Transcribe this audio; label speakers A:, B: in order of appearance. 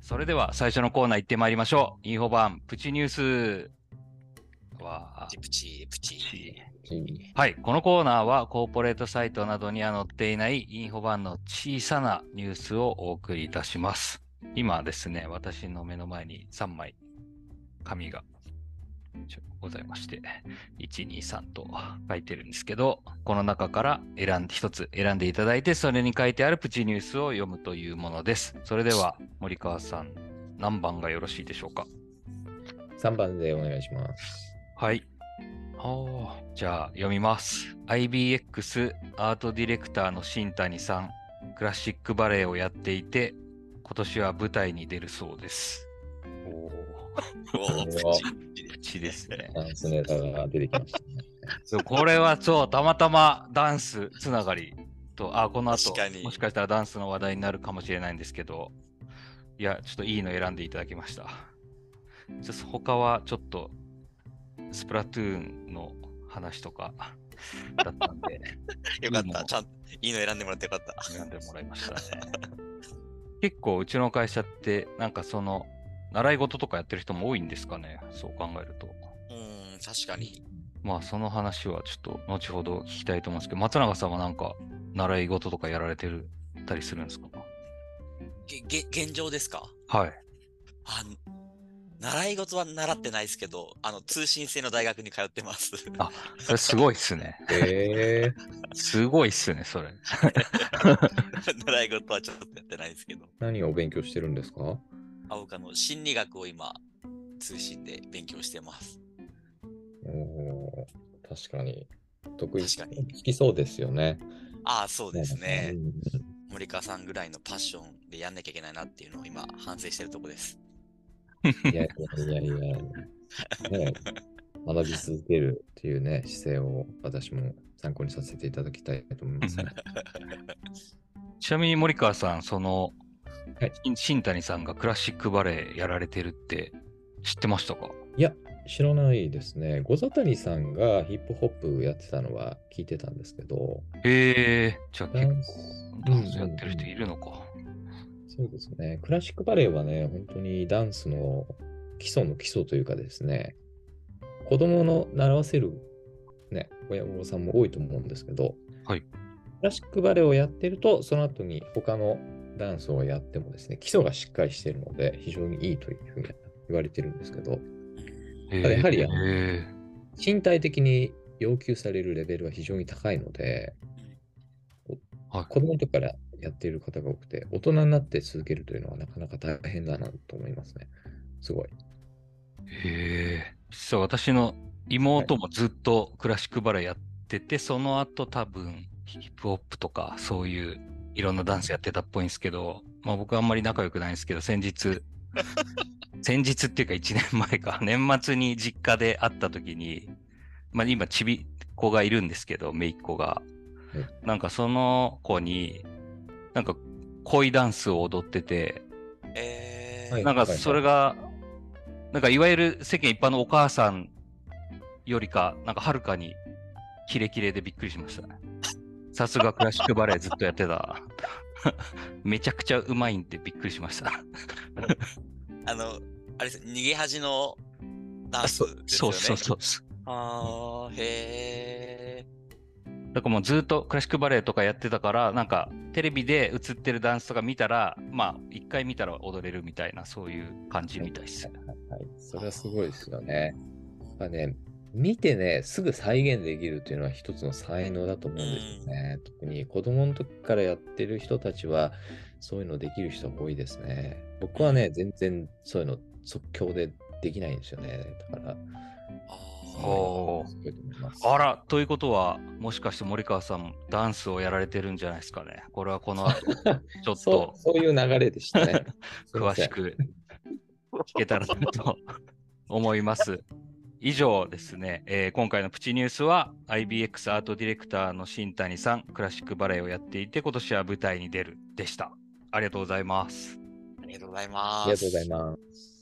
A: それでは最初のコーナー行ってまいりましょう。インフォ版プチニュースは
B: プチプチプチ。
A: はい、このコーナーはコーポレートサイトなどには載っていないインフォ版の小さなニュースをお送りいたします。今ですね、私の目の前に3枚紙がございまして、1、2、3と書いてるんですけど、この中から選んで、一つ選んでいただいて、それに書いてあるプチニュースを読むというものです。それでは、森川さん、何番がよろしいでしょうか
C: ？3番でお願いします。
A: はい。おーじゃあ読みます。IBX アートディレクターの新谷さん、クラシックバレエをやっていて、今年は舞台に出るそうです。お
B: おチ
A: ですね。
C: ダンスネタが出てきましたね。
A: そうこれはそう、たまたまダンスつながりと、あ、この後もしかしたらダンスの話題になるかもしれないんですけど、いや、ちょっといいの選んでいただきました。ちょっと他はちょっと、スプラトゥーンの話とかだったんで、
B: よかった。ちゃんといいの選んでもらってよかった。
A: 選んでもらいましたね。結構うちの会社って、なんかその、習い事とかやってる人も多いんですかね、そう考えると。
B: うん、確かに。
A: まあその話はちょっと後ほど聞きたいと思うんですけど、松永さんはなんか習い事とかやられてるたりするんですか？
B: げ、げ、現状ですか？
A: はい。
B: あ、習い事は習ってないですけど、あの、通信制の大学に通ってます。
A: あそれすごいっすね。
C: え
A: すごいっすね、それ。
B: 習い事はちょっとやってないですけど。
C: ー、何を勉強してるんですか？
B: あ僕あの、心理学を今、通信で勉強してます。
C: 確かに。得意
B: 確かに
C: 好きそうですよね。
B: ああ、そうですね
C: う。ん
B: 森川さんぐらいのパッションでやんなきゃいけないなっていうのを今、反省してるとこです。
C: いやいやいやいや、ね、学び続けるっていうね、姿勢を私も参考にさせていただきたいと思いますね。
A: ちなみに森川さん、その、
C: はい。
A: 新新谷さんがクラシックバレエやられてるって知ってましたか？
C: いや、知らないですね。ゴザタニさんがヒップホップやってたのは聞いてたんですけど、
A: へえ。じゃあ結構
C: ダンス
A: やってる人いるのか。
C: そうですね。クラシックバレエはね、本当にダンスの基礎の基礎というかですね、子供の習わせる、ね、親御さんも多いと思うんですけど、
A: はい。
C: クラシックバレエをやってると、その後に他のダンスをやってもですね、基礎がしっかりしているので、非常にいいというふうに言われてるんですけど、
A: へ
C: やはりあの
A: へ
C: 身体的に要求されるレベルは非常に高いので、子供の時からやっている方が多くて、大人になって続けるというのはなかなか大変だなと思いますね。すごい。
A: へえ。実は私の妹もずっとクラシックバレエやってて、その後多分ヒップホップとかそういういろんなダンスやってたっぽいんですけど、まあ僕はあんまり仲良くないんですけど、先日、先日っていうか1年前か、年末に実家で会った時に、まあ今ちびっ子がいるんですけど、姪っ子が。なんかその子に、なんか恋ダンスを踊ってて、
B: えー
C: はい
A: なんかそれが、なんかいわゆる世間一般のお母さんよりか、なんかはるかにキレキレでびっくりしましたね。さすがクラシックバレエずっとやってた。めちゃくちゃうまいんでびっくりしました。
B: あの、あれです、逃げ恥のダンスですよね。
A: そうそうそうそう。
B: ああ、へえ。
A: だからもうずっとクラシックバレエとかやってたから、なんかテレビで映ってるダンスとか見たら、まあ一回見たら踊れるみたいな、そういう感じみたいです。
C: はい、それはすごいですよね。やっぱね、見てね、すぐ再現できるっていうのは一つの才能だと思うんですよね。特に子供の時からやってる人たちは、そういうのできる人が多いですね。僕はね、全然そういうの即興でできないんですよね。だから、
B: あ。
A: あら、ということは、もしかして森川さん、ダンスをやられてるんじゃないですかね。これはこの後、ちょっ
C: そ
A: と
C: うそういう流れでしたね。
A: 詳しく聞けたらなと思います。以上ですね、えー今回のプチニュースは IBX アートディレクターの新谷さん、クラシックバレエをやっていて、今年は舞台に出るでした。ありがとうございます。
B: ありがとうございます。
C: ありがとうございます。